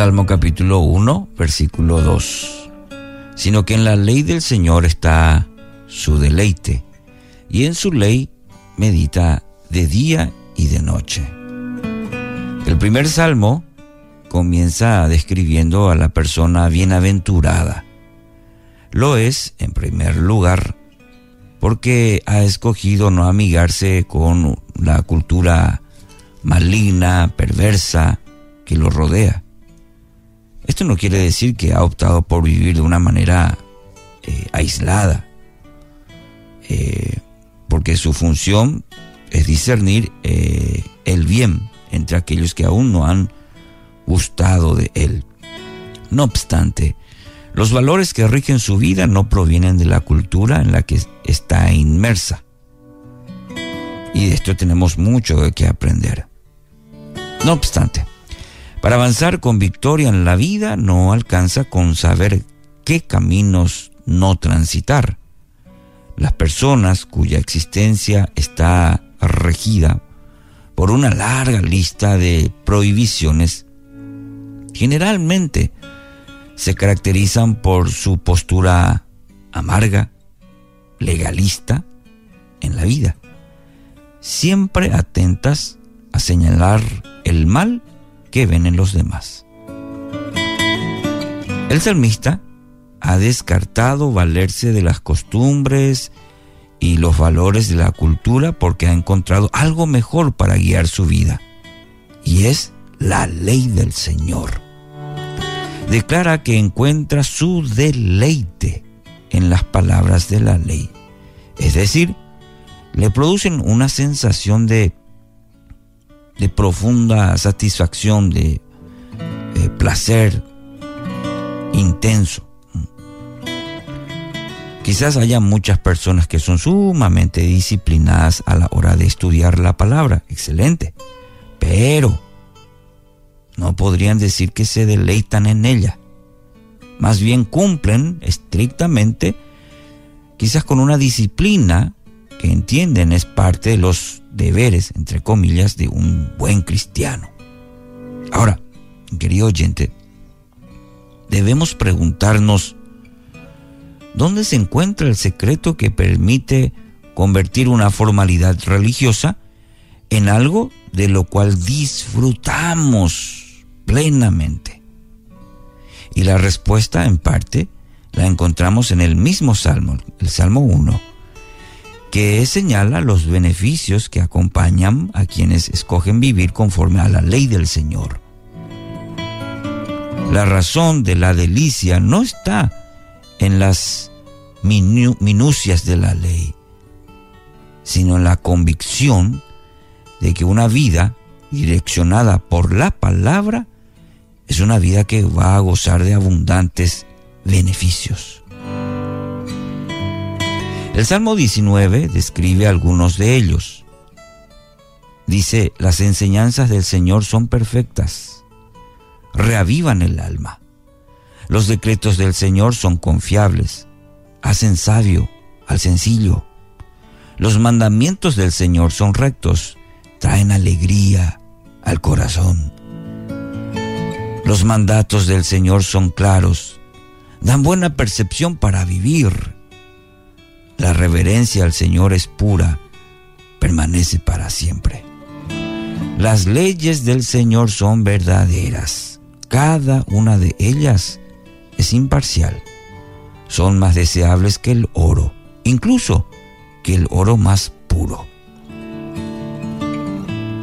Salmo capítulo 1, versículo 2. Sino que en la ley del Señor está su deleite, y en su ley medita de día y de noche. El primer salmo comienza describiendo a la persona bienaventurada. Lo es, en primer lugar, porque ha escogido no amigarse con la cultura maligna, perversa que lo rodea. Esto no quiere decir que ha optado por vivir de una manera eh, aislada, eh, porque su función es discernir eh, el bien entre aquellos que aún no han gustado de él. No obstante, los valores que rigen su vida no provienen de la cultura en la que está inmersa. Y de esto tenemos mucho que aprender. No obstante, para avanzar con victoria en la vida no alcanza con saber qué caminos no transitar. Las personas cuya existencia está regida por una larga lista de prohibiciones generalmente se caracterizan por su postura amarga, legalista en la vida, siempre atentas a señalar el mal que ven en los demás. El salmista ha descartado valerse de las costumbres y los valores de la cultura porque ha encontrado algo mejor para guiar su vida, y es la ley del Señor declara que encuentra su deleite en las palabras de la ley. Es decir, le producen una sensación de, de profunda satisfacción, de eh, placer intenso. Quizás haya muchas personas que son sumamente disciplinadas a la hora de estudiar la palabra, excelente, pero no podrían decir que se deleitan en ella. Más bien cumplen estrictamente, quizás con una disciplina que entienden es parte de los deberes, entre comillas, de un buen cristiano. Ahora, querido oyente, debemos preguntarnos, ¿dónde se encuentra el secreto que permite convertir una formalidad religiosa en algo de lo cual disfrutamos plenamente? Y la respuesta en parte la encontramos en el mismo Salmo, el Salmo 1, que señala los beneficios que acompañan a quienes escogen vivir conforme a la ley del Señor. La razón de la delicia no está en las minucias de la ley, sino en la convicción de que una vida direccionada por la palabra es una vida que va a gozar de abundantes beneficios. El Salmo 19 describe algunos de ellos. Dice, las enseñanzas del Señor son perfectas, reavivan el alma. Los decretos del Señor son confiables, hacen sabio al sencillo. Los mandamientos del Señor son rectos, traen alegría al corazón. Los mandatos del Señor son claros, dan buena percepción para vivir. La reverencia al Señor es pura, permanece para siempre. Las leyes del Señor son verdaderas, cada una de ellas es imparcial. Son más deseables que el oro, incluso que el oro más puro.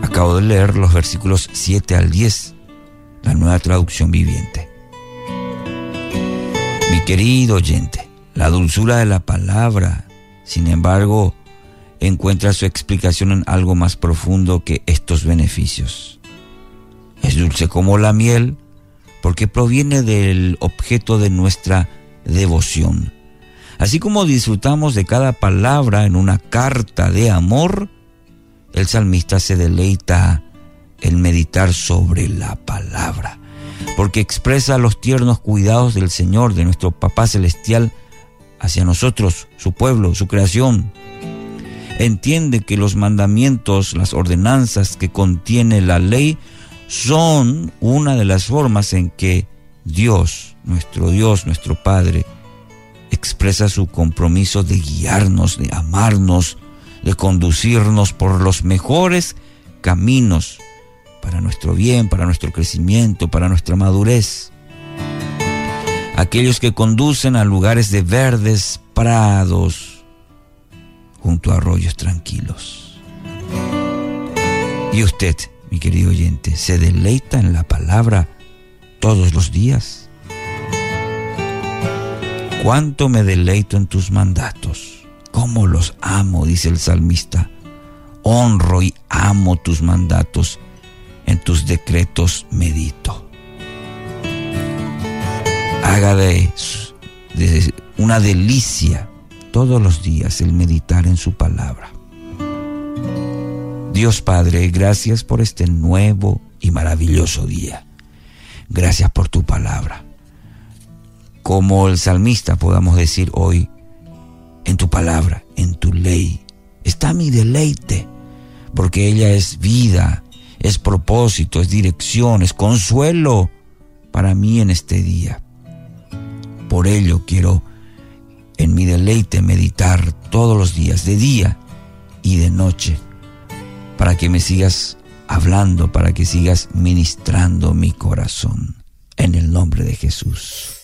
Acabo de leer los versículos 7 al 10 la nueva traducción viviente. Mi querido oyente, la dulzura de la palabra, sin embargo, encuentra su explicación en algo más profundo que estos beneficios. Es dulce como la miel porque proviene del objeto de nuestra devoción. Así como disfrutamos de cada palabra en una carta de amor, el salmista se deleita el meditar sobre la palabra, porque expresa los tiernos cuidados del Señor, de nuestro Papá Celestial, hacia nosotros, su pueblo, su creación. entiende que los mandamientos, las ordenanzas que contiene la ley son una de las formas en que Dios, nuestro Dios, nuestro Padre, expresa su compromiso de guiarnos, de amarnos, de conducirnos por los mejores caminos para nuestro bien, para nuestro crecimiento, para nuestra madurez. Aquellos que conducen a lugares de verdes prados junto a arroyos tranquilos. Y usted, mi querido oyente, se deleita en la palabra todos los días. Cuánto me deleito en tus mandatos, cómo los amo, dice el salmista. Honro y amo tus mandatos, tus decretos medito. Haga de, una delicia todos los días el meditar en su palabra. Dios Padre, gracias por este nuevo y maravilloso día. Gracias por tu palabra como el salmista podamos decir hoy, en tu palabra, en tu ley, está mi deleite, porque ella es vida, es propósito, es dirección, es consuelo para mí en este día. Por ello quiero en mi deleite meditar todos los días, de día y de noche, para que me sigas hablando, para que sigas ministrando mi corazón. En el nombre de Jesús.